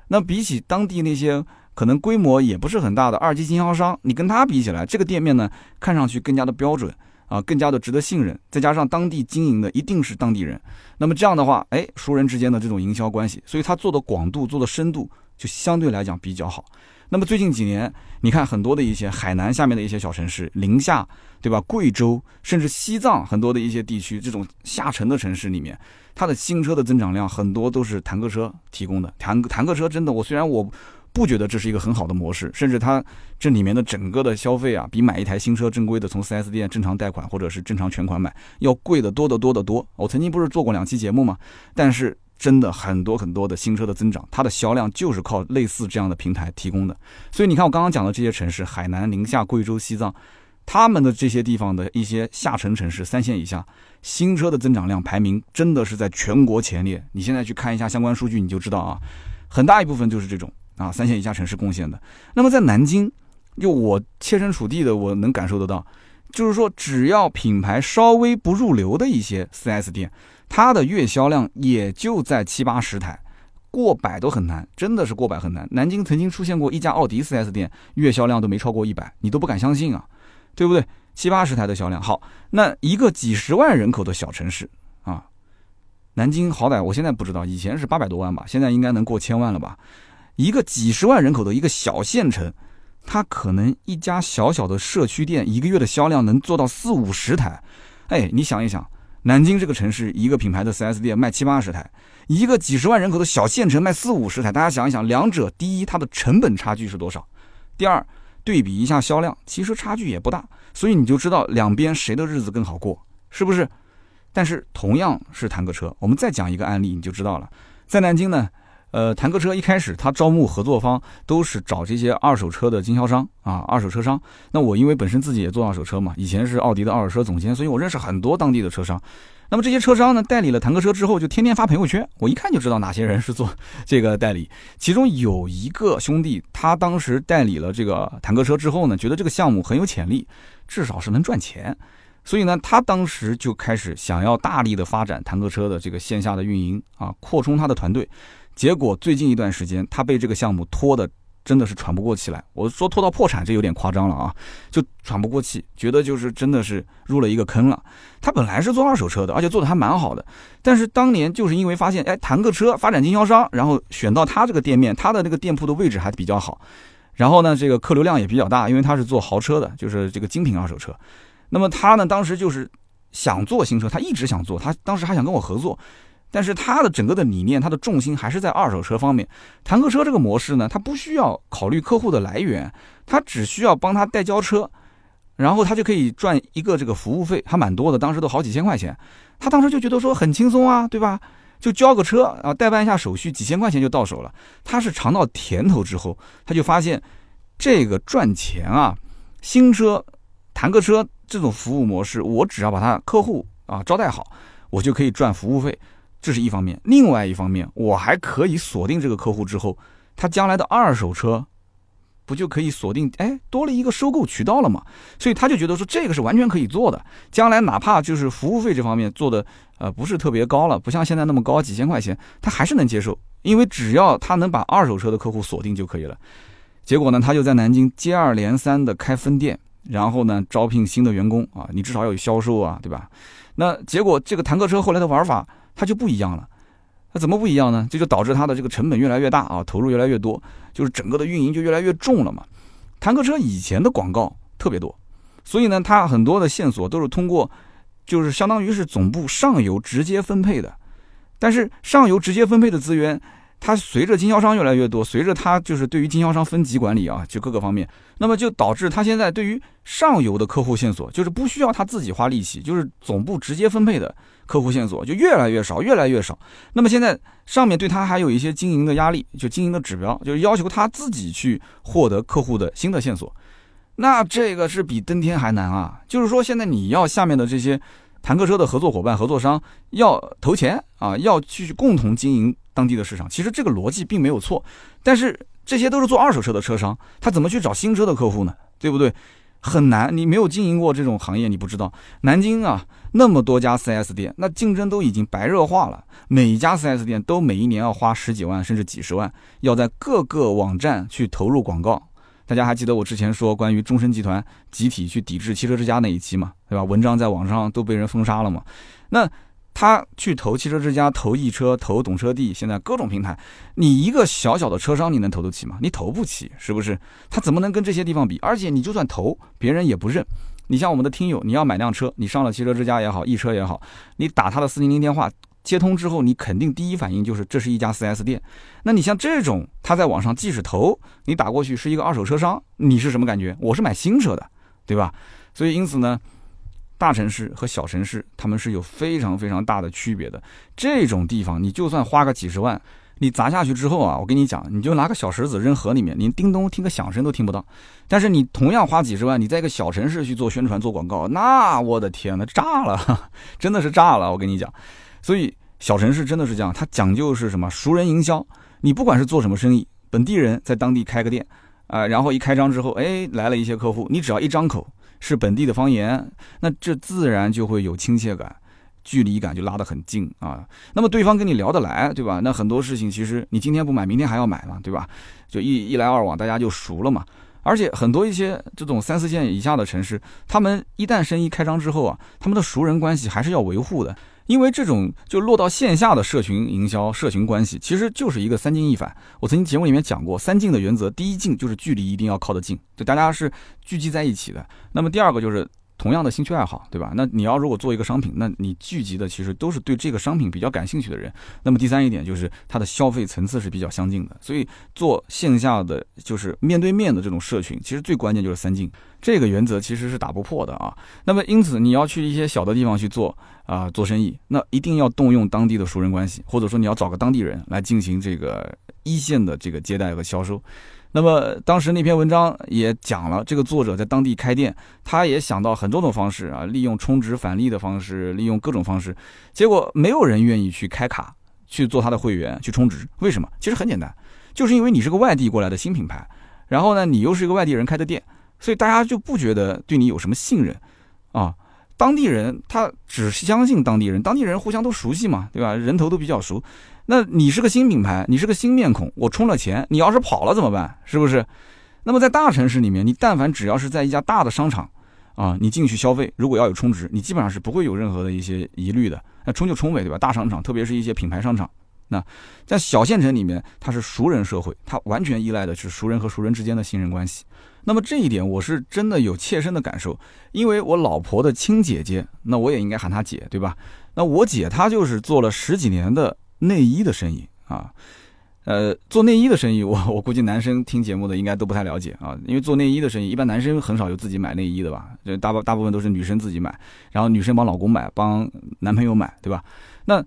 那比起当地那些可能规模也不是很大的二级经销商，你跟他比起来，这个店面呢，看上去更加的标准啊，更加的值得信任。再加上当地经营的一定是当地人，那么这样的话，哎，熟人之间的这种营销关系，所以他做的广度、做的深度就相对来讲比较好。那么最近几年，你看很多的一些海南下面的一些小城市，宁夏，对吧？贵州，甚至西藏很多的一些地区，这种下沉的城市里面，它的新车的增长量很多都是坦克车提供的。坦坦克车真的，我虽然我不觉得这是一个很好的模式，甚至它这里面的整个的消费啊，比买一台新车正规的从 4S 店正常贷款或者是正常全款买要贵的多得多得多。我曾经不是做过两期节目吗？但是。真的很多很多的新车的增长，它的销量就是靠类似这样的平台提供的。所以你看，我刚刚讲的这些城市，海南、宁夏、贵州、西藏，他们的这些地方的一些下沉城市，三线以下，新车的增长量排名真的是在全国前列。你现在去看一下相关数据，你就知道啊，很大一部分就是这种啊三线以下城市贡献的。那么在南京，就我切身处地的，我能感受得到，就是说，只要品牌稍微不入流的一些 4S 店。它的月销量也就在七八十台，过百都很难，真的是过百很难。南京曾经出现过一家奥迪 4S 店，月销量都没超过一百，你都不敢相信啊，对不对？七八十台的销量，好，那一个几十万人口的小城市啊，南京好歹我现在不知道，以前是八百多万吧，现在应该能过千万了吧？一个几十万人口的一个小县城，它可能一家小小的社区店一个月的销量能做到四五十台，哎，你想一想。南京这个城市，一个品牌的 4S 店卖七八十台，一个几十万人口的小县城卖四五十台。大家想一想，两者第一，它的成本差距是多少？第二，对比一下销量，其实差距也不大。所以你就知道两边谁的日子更好过，是不是？但是同样是坦克车，我们再讲一个案例，你就知道了。在南京呢。呃，坦克车一开始他招募合作方都是找这些二手车的经销商啊，二手车商。那我因为本身自己也做二手车嘛，以前是奥迪的二手车总监，所以我认识很多当地的车商。那么这些车商呢，代理了坦克车之后，就天天发朋友圈，我一看就知道哪些人是做这个代理。其中有一个兄弟，他当时代理了这个坦克车之后呢，觉得这个项目很有潜力，至少是能赚钱，所以呢，他当时就开始想要大力的发展坦克车的这个线下的运营啊，扩充他的团队。结果最近一段时间，他被这个项目拖的真的是喘不过气来。我说拖到破产，这有点夸张了啊，就喘不过气，觉得就是真的是入了一个坑了。他本来是做二手车的，而且做的还蛮好的，但是当年就是因为发现，哎，谈个车发展经销商，然后选到他这个店面，他的那个店铺的位置还比较好，然后呢，这个客流量也比较大，因为他是做豪车的，就是这个精品二手车。那么他呢，当时就是想做新车，他一直想做，他当时还想跟我合作。但是它的整个的理念，它的重心还是在二手车方面。坦克车这个模式呢，它不需要考虑客户的来源，它只需要帮他代交车，然后他就可以赚一个这个服务费，还蛮多的，当时都好几千块钱。他当时就觉得说很轻松啊，对吧？就交个车啊，代办一下手续，几千块钱就到手了。他是尝到甜头之后，他就发现这个赚钱啊，新车、坦克车这种服务模式，我只要把他客户啊招待好，我就可以赚服务费。这是一方面，另外一方面，我还可以锁定这个客户之后，他将来的二手车，不就可以锁定？哎，多了一个收购渠道了嘛。所以他就觉得说这个是完全可以做的。将来哪怕就是服务费这方面做的呃不是特别高了，不像现在那么高，几千块钱，他还是能接受，因为只要他能把二手车的客户锁定就可以了。结果呢，他就在南京接二连三的开分店，然后呢招聘新的员工啊，你至少要有销售啊，对吧？那结果这个坦克车后来的玩法。它就不一样了，那怎么不一样呢？这就导致它的这个成本越来越大啊，投入越来越多，就是整个的运营就越来越重了嘛。坦克车以前的广告特别多，所以呢，它很多的线索都是通过，就是相当于是总部上游直接分配的，但是上游直接分配的资源。它随着经销商越来越多，随着它就是对于经销商分级管理啊，就各个方面，那么就导致它现在对于上游的客户线索，就是不需要他自己花力气，就是总部直接分配的客户线索就越来越少，越来越少。那么现在上面对他还有一些经营的压力，就经营的指标，就是要求他自己去获得客户的新的线索。那这个是比登天还难啊！就是说现在你要下面的这些坦克车的合作伙伴、合作商要投钱啊，要去共同经营。当地的市场其实这个逻辑并没有错，但是这些都是做二手车的车商，他怎么去找新车的客户呢？对不对？很难，你没有经营过这种行业，你不知道。南京啊，那么多家 4S 店，那竞争都已经白热化了。每一家 4S 店都每一年要花十几万甚至几十万，要在各个网站去投入广告。大家还记得我之前说关于中升集团集体去抵制汽车之家那一期嘛？对吧？文章在网上都被人封杀了嘛？那。他去投汽车之家、投易车、投懂车帝，现在各种平台，你一个小小的车商，你能投得起吗？你投不起，是不是？他怎么能跟这些地方比？而且你就算投，别人也不认。你像我们的听友，你要买辆车，你上了汽车之家也好，易车也好，你打他的四零零电话接通之后，你肯定第一反应就是这是一家 4S 店。那你像这种，他在网上即使投，你打过去是一个二手车商，你是什么感觉？我是买新车的，对吧？所以因此呢。大城市和小城市，他们是有非常非常大的区别的。这种地方，你就算花个几十万，你砸下去之后啊，我跟你讲，你就拿个小石子扔河里面，连叮咚听个响声都听不到。但是你同样花几十万，你在一个小城市去做宣传、做广告，那我的天呐，炸了，真的是炸了！我跟你讲，所以小城市真的是这样，它讲究是什么？熟人营销。你不管是做什么生意，本地人在当地开个店啊，然后一开张之后，哎，来了一些客户，你只要一张口。是本地的方言，那这自然就会有亲切感，距离感就拉得很近啊。那么对方跟你聊得来，对吧？那很多事情其实你今天不买，明天还要买嘛，对吧？就一一来二往，大家就熟了嘛。而且很多一些这种三四线以下的城市，他们一旦生意开张之后啊，他们的熟人关系还是要维护的。因为这种就落到线下的社群营销、社群关系，其实就是一个三进一反。我曾经节目里面讲过，三进的原则，第一进就是距离一定要靠得近，就大家是聚集在一起的。那么第二个就是。同样的兴趣爱好，对吧？那你要如果做一个商品，那你聚集的其实都是对这个商品比较感兴趣的人。那么第三一点就是它的消费层次是比较相近的，所以做线下的就是面对面的这种社群，其实最关键就是三进这个原则其实是打不破的啊。那么因此你要去一些小的地方去做啊做生意，那一定要动用当地的熟人关系，或者说你要找个当地人来进行这个一线的这个接待和销售。那么当时那篇文章也讲了，这个作者在当地开店，他也想到很多种方式啊，利用充值返利的方式，利用各种方式，结果没有人愿意去开卡去做他的会员去充值。为什么？其实很简单，就是因为你是个外地过来的新品牌，然后呢，你又是一个外地人开的店，所以大家就不觉得对你有什么信任啊。当地人他只相信当地人，当地人互相都熟悉嘛，对吧？人头都比较熟。那你是个新品牌，你是个新面孔，我充了钱，你要是跑了怎么办？是不是？那么在大城市里面，你但凡只要是在一家大的商场，啊，你进去消费，如果要有充值，你基本上是不会有任何的一些疑虑的。那充就充呗，对吧？大商场，特别是一些品牌商场，那在小县城里面，它是熟人社会，它完全依赖的是熟人和熟人之间的信任关系。那么这一点我是真的有切身的感受，因为我老婆的亲姐姐，那我也应该喊她姐，对吧？那我姐她就是做了十几年的。内衣的生意啊，呃，做内衣的生意，我我估计男生听节目的应该都不太了解啊，因为做内衣的生意，一般男生很少有自己买内衣的吧？就大部大部分都是女生自己买，然后女生帮老公买，帮男朋友买，对吧？那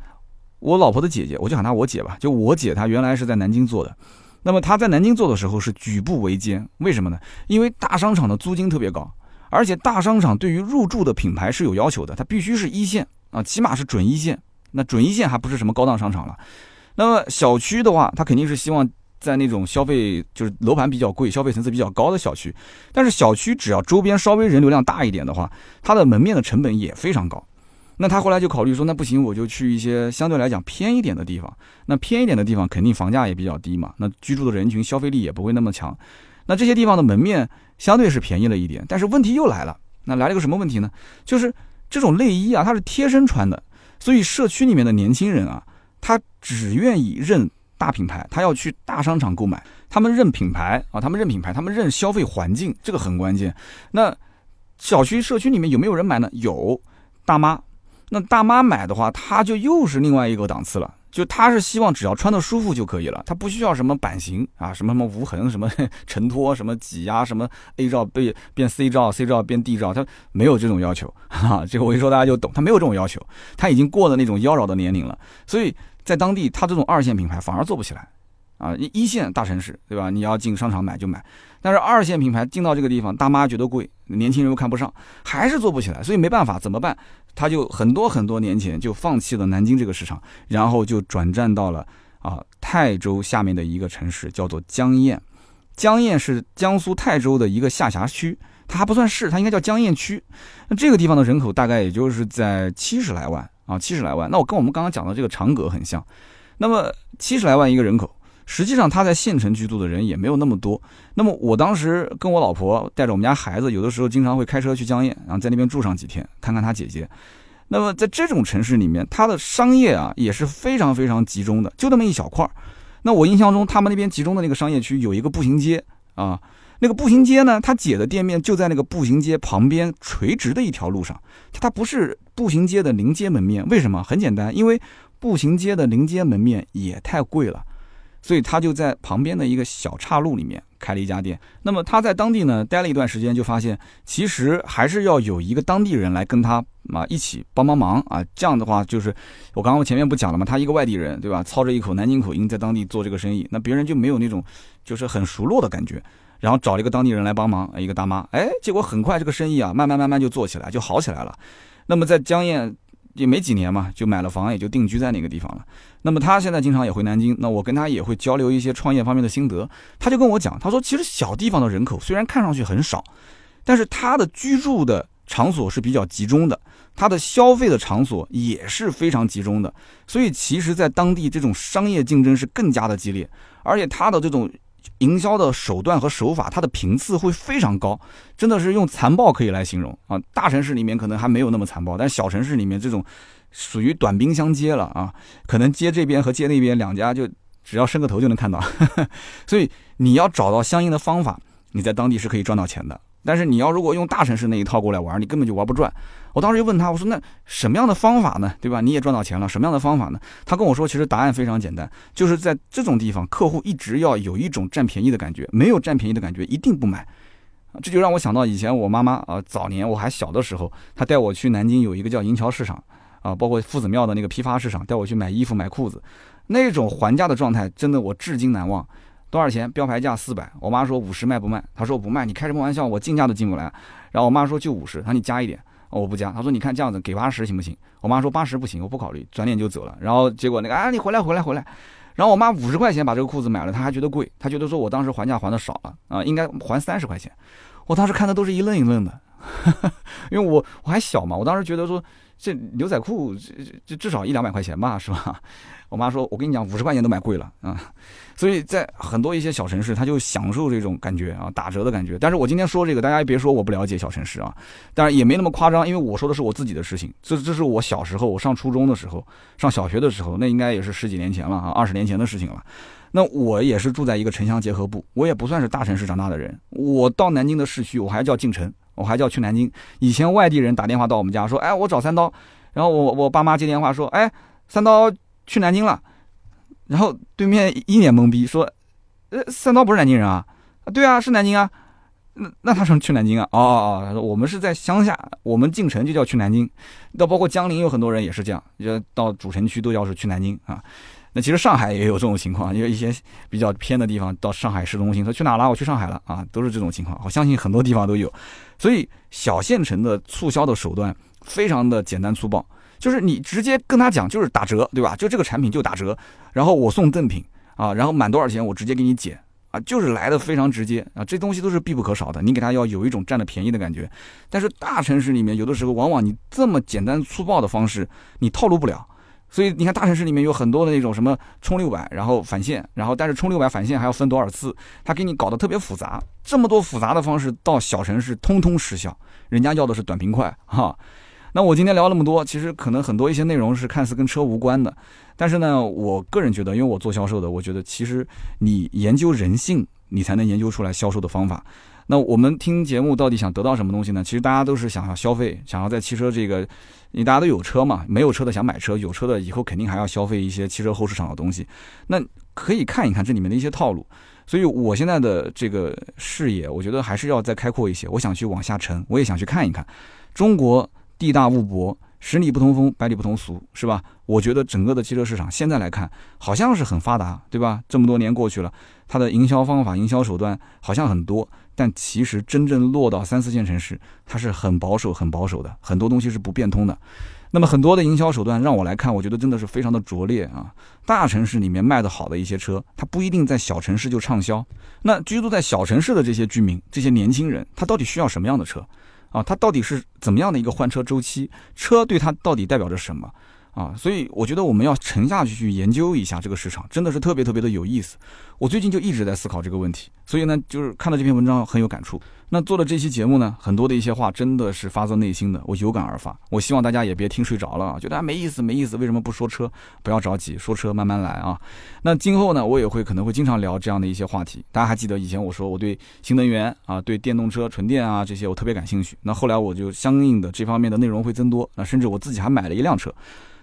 我老婆的姐姐，我就喊她我姐吧，就我姐她原来是在南京做的，那么他在南京做的时候是举步维艰，为什么呢？因为大商场的租金特别高，而且大商场对于入驻的品牌是有要求的，它必须是一线啊，起码是准一线。那准一线还不是什么高档商场了，那么小区的话，他肯定是希望在那种消费就是楼盘比较贵、消费层次比较高的小区。但是小区只要周边稍微人流量大一点的话，它的门面的成本也非常高。那他后来就考虑说，那不行，我就去一些相对来讲偏一点的地方。那偏一点的地方肯定房价也比较低嘛，那居住的人群消费力也不会那么强。那这些地方的门面相对是便宜了一点，但是问题又来了。那来了个什么问题呢？就是这种内衣啊，它是贴身穿的。所以社区里面的年轻人啊，他只愿意认大品牌，他要去大商场购买。他们认品牌啊，他们认品牌，他们认消费环境，这个很关键。那小区社区里面有没有人买呢？有大妈。那大妈买的话，她就又是另外一个档次了。就他是希望只要穿的舒服就可以了，他不需要什么版型啊，什么什么无痕，什么 承托，什么挤压，什么 A 罩被变 C 罩，C 罩变 D 罩，他没有这种要求 啊。这个我一说大家就懂，他没有这种要求，他已经过了那种妖娆的年龄了，所以在当地他这种二线品牌反而做不起来。啊，一一线大城市，对吧？你要进商场买就买，但是二线品牌进到这个地方，大妈觉得贵，年轻人又看不上，还是做不起来，所以没办法，怎么办？他就很多很多年前就放弃了南京这个市场，然后就转战到了啊泰州下面的一个城市，叫做江堰。江堰是江苏泰州的一个下辖区，它还不算市，它应该叫江堰区。那这个地方的人口大概也就是在七十来万啊，七十来万。那我跟我们刚刚讲的这个长葛很像。那么七十来万一个人口，实际上他在县城居住的人也没有那么多。那么我当时跟我老婆带着我们家孩子，有的时候经常会开车去江堰，然后在那边住上几天，看看他姐姐。那么在这种城市里面，它的商业啊也是非常非常集中的，就那么一小块儿。那我印象中，他们那边集中的那个商业区有一个步行街啊，那个步行街呢，他姐的店面就在那个步行街旁边垂直的一条路上，它不是步行街的临街门面。为什么？很简单，因为步行街的临街门面也太贵了。所以他就在旁边的一个小岔路里面开了一家店。那么他在当地呢待了一段时间，就发现其实还是要有一个当地人来跟他啊一起帮帮忙啊。这样的话，就是我刚刚前面不讲了吗？他一个外地人，对吧？操着一口南京口音在当地做这个生意，那别人就没有那种就是很熟络的感觉。然后找了一个当地人来帮忙，一个大妈，哎，结果很快这个生意啊，慢慢慢慢就做起来，就好起来了。那么在江堰。也没几年嘛，就买了房，也就定居在那个地方了。那么他现在经常也回南京，那我跟他也会交流一些创业方面的心得。他就跟我讲，他说其实小地方的人口虽然看上去很少，但是他的居住的场所是比较集中的，他的消费的场所也是非常集中的。所以其实，在当地这种商业竞争是更加的激烈，而且他的这种。营销的手段和手法，它的频次会非常高，真的是用残暴可以来形容啊！大城市里面可能还没有那么残暴，但小城市里面这种属于短兵相接了啊！可能接这边和接那边两家就只要伸个头就能看到，所以你要找到相应的方法，你在当地是可以赚到钱的。但是你要如果用大城市那一套过来玩，你根本就玩不转。我当时就问他，我说那什么样的方法呢？对吧？你也赚到钱了，什么样的方法呢？他跟我说，其实答案非常简单，就是在这种地方，客户一直要有一种占便宜的感觉，没有占便宜的感觉，一定不买。这就让我想到以前我妈妈啊，早年我还小的时候，她带我去南京有一个叫银桥市场啊，包括夫子庙的那个批发市场，带我去买衣服买裤子，那种还价的状态，真的我至今难忘。多少钱？标牌价四百。我妈说五十卖不卖？她说不卖。你开什么玩笑？我进价都进不来。然后我妈说就五十。她说你加一点。我不加。他说你看这样子给八十行不行？我妈说八十不行，我不考虑。转脸就走了。然后结果那个啊，你回来回来回来。然后我妈五十块钱把这个裤子买了，她还觉得贵，她觉得说我当时还价还的少了啊，应该还三十块钱。我当时看的都是一愣一愣的，因为我我还小嘛，我当时觉得说。这牛仔裤这这至少一两百块钱吧，是吧？我妈说，我跟你讲，五十块钱都买贵了啊。所以在很多一些小城市，他就享受这种感觉啊，打折的感觉。但是我今天说这个，大家别说我不了解小城市啊，当然也没那么夸张，因为我说的是我自己的事情。这这是我小时候，我上初中的时候，上小学的时候，那应该也是十几年前了啊，二十年前的事情了。那我也是住在一个城乡结合部，我也不算是大城市长大的人。我到南京的市区，我还叫进城。我还叫去南京。以前外地人打电话到我们家说：“哎，我找三刀。”然后我我爸妈接电话说：“哎，三刀去南京了。”然后对面一脸懵逼说：“呃，三刀不是南京人啊？”“啊，对啊，是南京啊。”“那那他说去南京啊？”“哦哦，他说我们是在乡下，我们进城就叫去南京。那包括江陵有很多人也是这样，就到主城区都要是去南京啊。”那其实上海也有这种情况，因为一些比较偏的地方到上海市中心，说去哪了？我去上海了啊，都是这种情况。我相信很多地方都有，所以小县城的促销的手段非常的简单粗暴，就是你直接跟他讲，就是打折，对吧？就这个产品就打折，然后我送赠品啊，然后满多少钱我直接给你减啊，就是来的非常直接啊，这东西都是必不可少的，你给他要有一种占了便宜的感觉。但是大城市里面有的时候，往往你这么简单粗暴的方式，你套路不了。所以你看，大城市里面有很多的那种什么充六百，然后返现，然后但是充六百返现还要分多少次，他给你搞得特别复杂。这么多复杂的方式到小城市通通失效，人家要的是短平快哈。那我今天聊那么多，其实可能很多一些内容是看似跟车无关的，但是呢，我个人觉得，因为我做销售的，我觉得其实你研究人性，你才能研究出来销售的方法。那我们听节目到底想得到什么东西呢？其实大家都是想要消费，想要在汽车这个，你大家都有车嘛，没有车的想买车，有车的以后肯定还要消费一些汽车后市场的东西。那可以看一看这里面的一些套路。所以我现在的这个视野，我觉得还是要再开阔一些。我想去往下沉，我也想去看一看。中国地大物博，十里不同风，百里不同俗，是吧？我觉得整个的汽车市场现在来看，好像是很发达，对吧？这么多年过去了。它的营销方法、营销手段好像很多，但其实真正落到三四线城市，它是很保守、很保守的，很多东西是不变通的。那么很多的营销手段让我来看，我觉得真的是非常的拙劣啊！大城市里面卖的好的一些车，它不一定在小城市就畅销。那居住在小城市的这些居民、这些年轻人，他到底需要什么样的车啊？他到底是怎么样的一个换车周期？车对他到底代表着什么？啊，所以我觉得我们要沉下去去研究一下这个市场，真的是特别特别的有意思。我最近就一直在思考这个问题，所以呢，就是看到这篇文章很有感触。那做的这期节目呢，很多的一些话真的是发自内心的，我有感而发。我希望大家也别听睡着了啊，觉得没意思没意思，为什么不说车？不要着急，说车慢慢来啊。那今后呢，我也会可能会经常聊这样的一些话题。大家还记得以前我说我对新能源啊，对电动车、纯电啊这些我特别感兴趣。那后来我就相应的这方面的内容会增多，那甚至我自己还买了一辆车。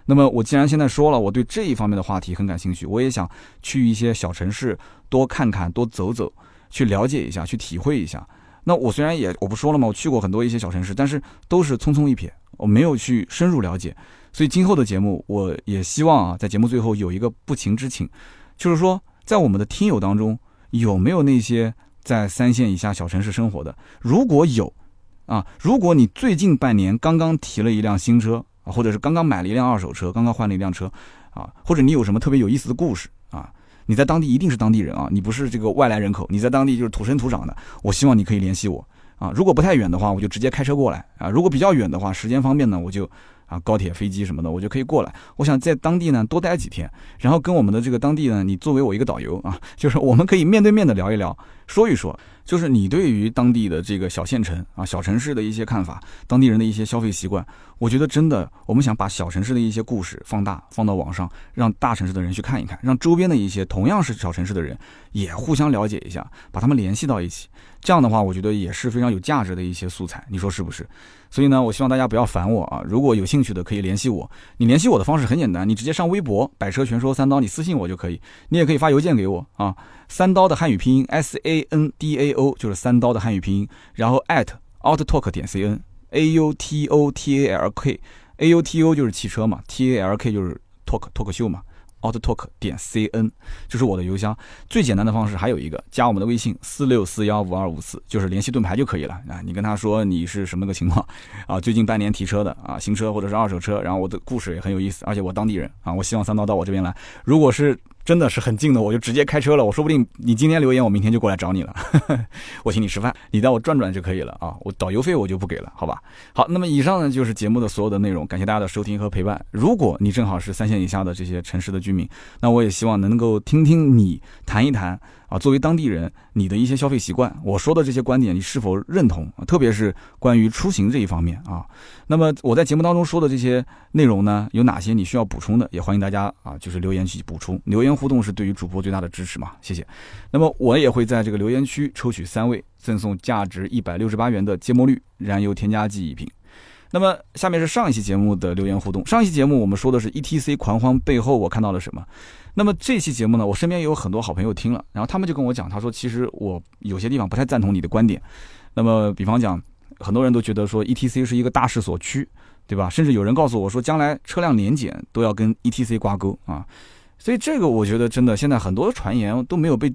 那么我既然现在说了，我对这一方面的话题很感兴趣，我也想去一些小城市多看看、多走走，去了解一下、去体会一下。那我虽然也我不说了嘛，我去过很多一些小城市，但是都是匆匆一瞥，我没有去深入了解。所以今后的节目，我也希望啊，在节目最后有一个不情之请，就是说，在我们的听友当中，有没有那些在三线以下小城市生活的？如果有，啊，如果你最近半年刚刚提了一辆新车。啊，或者是刚刚买了一辆二手车，刚刚换了一辆车，啊，或者你有什么特别有意思的故事？你在当地一定是当地人啊，你不是这个外来人口，你在当地就是土生土长的。我希望你可以联系我啊，如果不太远的话，我就直接开车过来啊；如果比较远的话，时间方便呢，我就啊高铁、飞机什么的，我就可以过来。我想在当地呢多待几天，然后跟我们的这个当地呢，你作为我一个导游啊，就是我们可以面对面的聊一聊，说一说。就是你对于当地的这个小县城啊、小城市的一些看法，当地人的一些消费习惯，我觉得真的，我们想把小城市的一些故事放大，放到网上，让大城市的人去看一看，让周边的一些同样是小城市的人也互相了解一下，把他们联系到一起。这样的话，我觉得也是非常有价值的一些素材，你说是不是？所以呢，我希望大家不要烦我啊！如果有兴趣的，可以联系我。你联系我的方式很简单，你直接上微博“百车全说三刀”，你私信我就可以。你也可以发邮件给我啊，三刀的汉语拼音 S A N D A O 就是三刀的汉语拼音，然后 at outtalk 点 C N A U T O T A L K A U T O 就是汽车嘛，T A L K 就是 talk 脱口秀嘛。Outtalk 点 cn，就是我的邮箱。最简单的方式还有一个，加我们的微信四六四幺五二五四，就是联系盾牌就可以了啊。你跟他说你是什么个情况啊？最近半年提车的啊，新车或者是二手车，然后我的故事也很有意思，而且我当地人啊，我希望三刀到我这边来。如果是真的是很近的，我就直接开车了。我说不定你今天留言，我明天就过来找你了。我请你吃饭，你带我转转就可以了啊。我导游费我就不给了，好吧？好，那么以上呢就是节目的所有的内容，感谢大家的收听和陪伴。如果你正好是三线以下的这些城市的居民，那我也希望能够听听你谈一谈。啊，作为当地人，你的一些消费习惯，我说的这些观点，你是否认同？特别是关于出行这一方面啊。那么我在节目当中说的这些内容呢，有哪些你需要补充的？也欢迎大家啊，就是留言去补充。留言互动是对于主播最大的支持嘛，谢谢。那么我也会在这个留言区抽取三位，赠送价值一百六十八元的芥末绿燃油添加剂一瓶。那么下面是上一期节目的留言互动。上一期节目我们说的是 ETC 狂欢背后我看到了什么？那么这期节目呢，我身边也有很多好朋友听了，然后他们就跟我讲，他说其实我有些地方不太赞同你的观点。那么比方讲，很多人都觉得说 ETC 是一个大势所趋，对吧？甚至有人告诉我说，将来车辆年检都要跟 ETC 挂钩啊。所以这个我觉得真的，现在很多传言都没有被，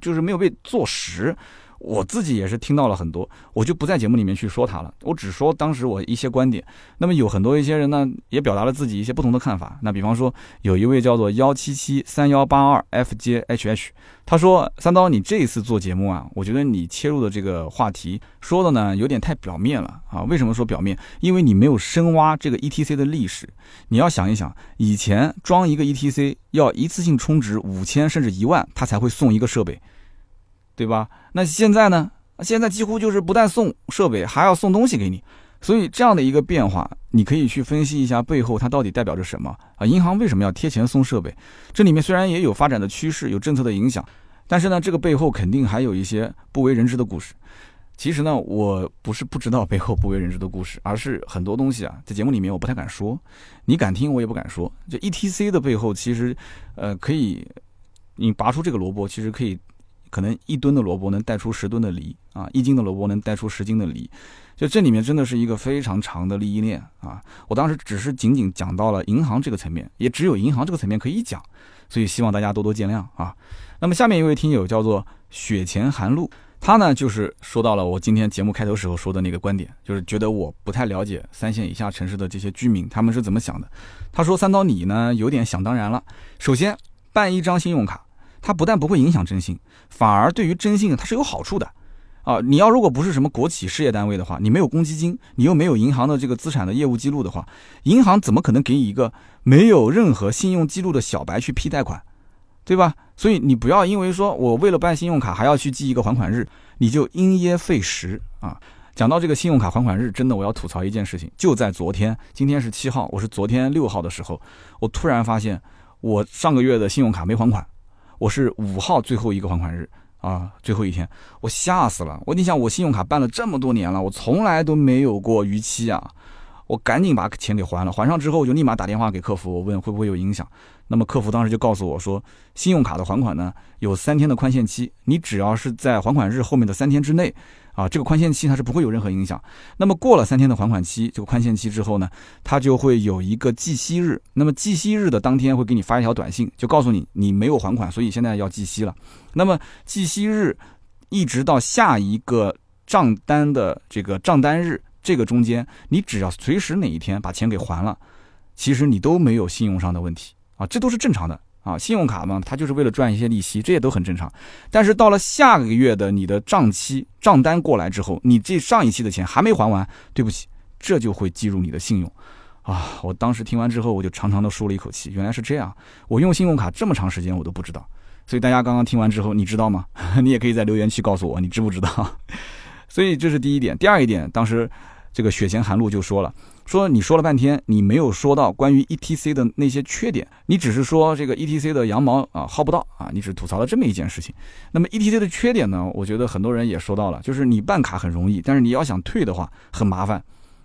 就是没有被坐实。我自己也是听到了很多，我就不在节目里面去说它了，我只说当时我一些观点。那么有很多一些人呢，也表达了自己一些不同的看法。那比方说，有一位叫做幺七七三幺八二 FJHH，他说：“三刀，你这一次做节目啊，我觉得你切入的这个话题说的呢有点太表面了啊。为什么说表面？因为你没有深挖这个 ETC 的历史。你要想一想，以前装一个 ETC 要一次性充值五千甚至一万，他才会送一个设备。”对吧？那现在呢？现在几乎就是不但送设备，还要送东西给你。所以这样的一个变化，你可以去分析一下背后它到底代表着什么啊？银行为什么要贴钱送设备？这里面虽然也有发展的趋势，有政策的影响，但是呢，这个背后肯定还有一些不为人知的故事。其实呢，我不是不知道背后不为人知的故事，而是很多东西啊，在节目里面我不太敢说，你敢听我也不敢说。就 ETC 的背后，其实呃，可以你拔出这个萝卜，其实可以。可能一吨的萝卜能带出十吨的梨啊，一斤的萝卜能带出十斤的梨，就这里面真的是一个非常长的利益链啊！我当时只是仅仅讲到了银行这个层面，也只有银行这个层面可以讲，所以希望大家多多见谅啊。那么下面一位听友叫做雪前寒露。他呢就是说到了我今天节目开头时候说的那个观点，就是觉得我不太了解三线以下城市的这些居民他们是怎么想的。他说三刀你呢有点想当然了。首先办一张信用卡，它不但不会影响征信，反而对于征信它是有好处的。啊，你要如果不是什么国企事业单位的话，你没有公积金，你又没有银行的这个资产的业务记录的话，银行怎么可能给你一个没有任何信用记录的小白去批贷款，对吧？所以你不要因为说我为了办信用卡还要去记一个还款日，你就因噎废食啊！讲到这个信用卡还款日，真的我要吐槽一件事情，就在昨天，今天是七号，我是昨天六号的时候，我突然发现我上个月的信用卡没还款，我是五号最后一个还款日。啊，最后一天，我吓死了！我你想，我信用卡办了这么多年了，我从来都没有过逾期啊！我赶紧把钱给还了，还上之后我就立马打电话给客服，我问会不会有影响。那么客服当时就告诉我说，信用卡的还款呢有三天的宽限期，你只要是在还款日后面的三天之内。啊，这个宽限期它是不会有任何影响。那么过了三天的还款期，这个宽限期之后呢，它就会有一个计息日。那么计息日的当天会给你发一条短信，就告诉你你没有还款，所以现在要计息了。那么计息日一直到下一个账单的这个账单日，这个中间你只要随时哪一天把钱给还了，其实你都没有信用上的问题啊，这都是正常的。啊，信用卡嘛，它就是为了赚一些利息，这些都很正常。但是到了下个月的你的账期账单过来之后，你这上一期的钱还没还完，对不起，这就会计入你的信用。啊，我当时听完之后，我就长长的舒了一口气，原来是这样。我用信用卡这么长时间，我都不知道。所以大家刚刚听完之后，你知道吗？你也可以在留言区告诉我，你知不知道？所以这是第一点。第二一点，当时这个雪前寒露就说了。说你说了半天，你没有说到关于 E T C 的那些缺点，你只是说这个 E T C 的羊毛啊薅不到啊，你只吐槽了这么一件事情。那么 E T C 的缺点呢？我觉得很多人也说到了，就是你办卡很容易，但是你要想退的话很麻烦。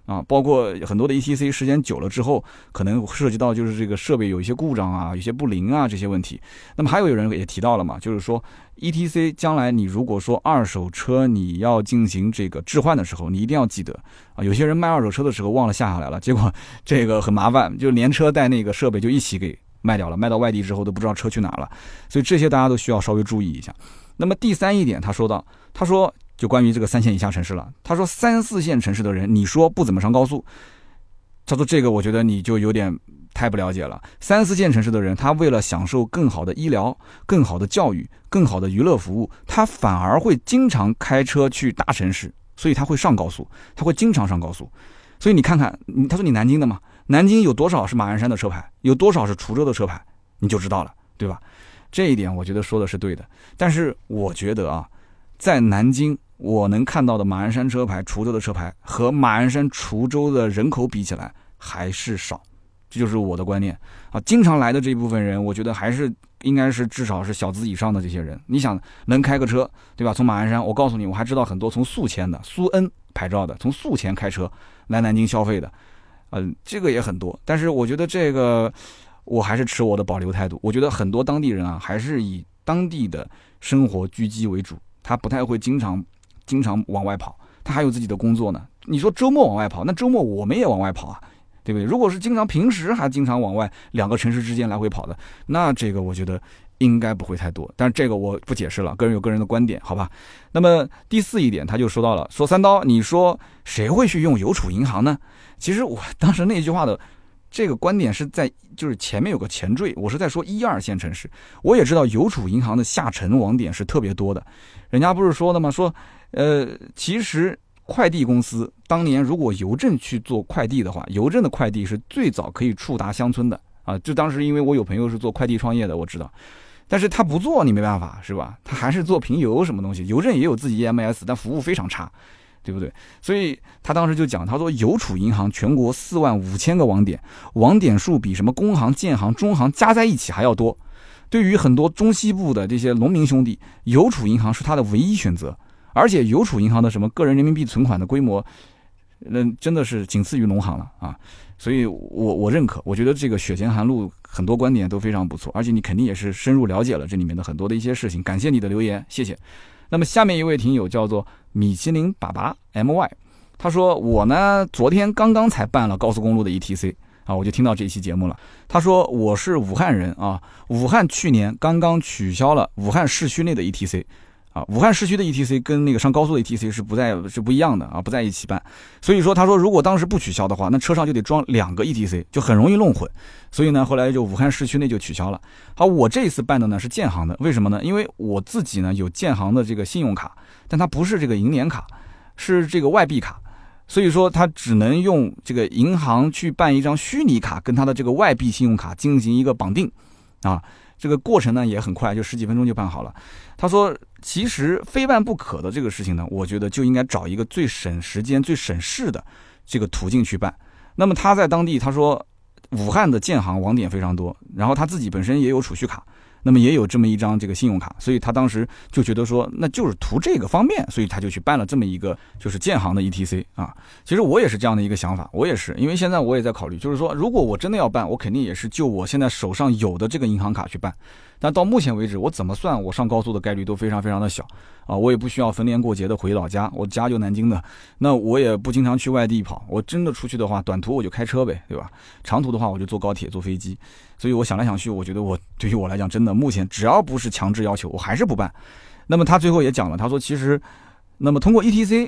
啊，包括很多的 ETC 时间久了之后，可能涉及到就是这个设备有一些故障啊，有些不灵啊这些问题。那么还有有人也提到了嘛，就是说 ETC 将来你如果说二手车你要进行这个置换的时候，你一定要记得啊，有些人卖二手车的时候忘了下下来了，结果这个很麻烦，就连车带那个设备就一起给卖掉了，卖到外地之后都不知道车去哪了。所以这些大家都需要稍微注意一下。那么第三一点，他说到，他说。就关于这个三线以下城市了，他说三四线城市的人，你说不怎么上高速，他说这个我觉得你就有点太不了解了。三四线城市的人，他为了享受更好的医疗、更好的教育、更好的娱乐服务，他反而会经常开车去大城市，所以他会上高速，他会经常上高速。所以你看看，他说你南京的嘛，南京有多少是马鞍山的车牌，有多少是滁州的车牌，你就知道了，对吧？这一点我觉得说的是对的。但是我觉得啊，在南京。我能看到的马鞍山车牌、滁州的车牌和马鞍山、滁州的人口比起来还是少，这就是我的观念啊。经常来的这一部分人，我觉得还是应该是至少是小资以上的这些人。你想能开个车，对吧？从马鞍山，我告诉你，我还知道很多从宿迁的、苏 N 牌照的，从宿迁开车来南京消费的，嗯，这个也很多。但是我觉得这个，我还是持我的保留态度。我觉得很多当地人啊，还是以当地的生活居基为主，他不太会经常。经常往外跑，他还有自己的工作呢。你说周末往外跑，那周末我们也往外跑啊，对不对？如果是经常平时还经常往外两个城市之间来回跑的，那这个我觉得应该不会太多。但是这个我不解释了，个人有个人的观点，好吧？那么第四一点，他就说到了，说三刀，你说谁会去用邮储银行呢？其实我 当时那句话的这个观点是在就是前面有个前缀，我是在说一二线城市，我也知道邮储银行的下沉网点是特别多的，人家不是说的吗？说。呃，其实快递公司当年如果邮政去做快递的话，邮政的快递是最早可以触达乡村的啊。就当时因为我有朋友是做快递创业的，我知道，但是他不做你没办法是吧？他还是做平邮什么东西，邮政也有自己 EMS，但服务非常差，对不对？所以他当时就讲，他说邮储银行全国四万五千个网点，网点数比什么工行、建行、中行加在一起还要多。对于很多中西部的这些农民兄弟，邮储银行是他的唯一选择。而且邮储银行的什么个人人民币存款的规模，那真的是仅次于农行了啊！所以，我我认可，我觉得这个雪前寒露很多观点都非常不错，而且你肯定也是深入了解了这里面的很多的一些事情。感谢你的留言，谢谢。那么下面一位听友叫做米其林粑粑 my，他说我呢昨天刚刚才办了高速公路的 ETC 啊，我就听到这一期节目了。他说我是武汉人啊，武汉去年刚刚取消了武汉市区内的 ETC。啊，武汉市区的 ETC 跟那个上高速的 ETC 是不在是不一样的啊，不在一起办。所以说，他说如果当时不取消的话，那车上就得装两个 ETC，就很容易弄混。所以呢，后来就武汉市区内就取消了。好，我这一次办的呢是建行的，为什么呢？因为我自己呢有建行的这个信用卡，但它不是这个银联卡，是这个外币卡，所以说他只能用这个银行去办一张虚拟卡，跟他的这个外币信用卡进行一个绑定，啊。这个过程呢也很快，就十几分钟就办好了。他说，其实非办不可的这个事情呢，我觉得就应该找一个最省时间、最省事的这个途径去办。那么他在当地，他说武汉的建行网点非常多，然后他自己本身也有储蓄卡。那么也有这么一张这个信用卡，所以他当时就觉得说，那就是图这个方便，所以他就去办了这么一个就是建行的 ETC 啊。其实我也是这样的一个想法，我也是，因为现在我也在考虑，就是说如果我真的要办，我肯定也是就我现在手上有的这个银行卡去办。但到目前为止，我怎么算，我上高速的概率都非常非常的小啊！我也不需要逢年过节的回老家，我家就南京的，那我也不经常去外地跑。我真的出去的话，短途我就开车呗，对吧？长途的话，我就坐高铁、坐飞机。所以我想来想去，我觉得我对于我来讲，真的目前只要不是强制要求，我还是不办。那么他最后也讲了，他说其实，那么通过 ETC，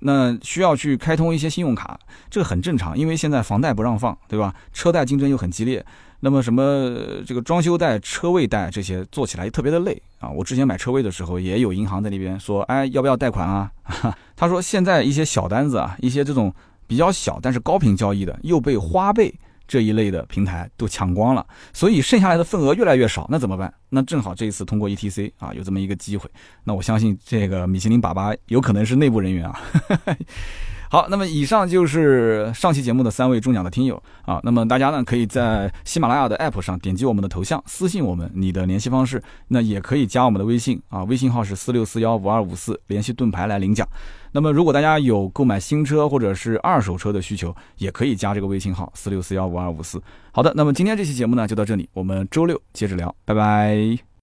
那需要去开通一些信用卡，这个很正常，因为现在房贷不让放，对吧？车贷竞争又很激烈。那么什么这个装修贷、车位贷这些做起来特别的累啊！我之前买车位的时候，也有银行在那边说，哎，要不要贷款啊？他说现在一些小单子啊，一些这种比较小但是高频交易的，又被花呗这一类的平台都抢光了，所以剩下来的份额越来越少，那怎么办？那正好这一次通过 ETC 啊，有这么一个机会，那我相信这个米其林爸爸有可能是内部人员啊。好，那么以上就是上期节目的三位中奖的听友啊。那么大家呢，可以在喜马拉雅的 APP 上点击我们的头像，私信我们你的联系方式。那也可以加我们的微信啊，微信号是四六四幺五二五四，联系盾牌来领奖。那么如果大家有购买新车或者是二手车的需求，也可以加这个微信号四六四幺五二五四。好的，那么今天这期节目呢就到这里，我们周六接着聊，拜拜。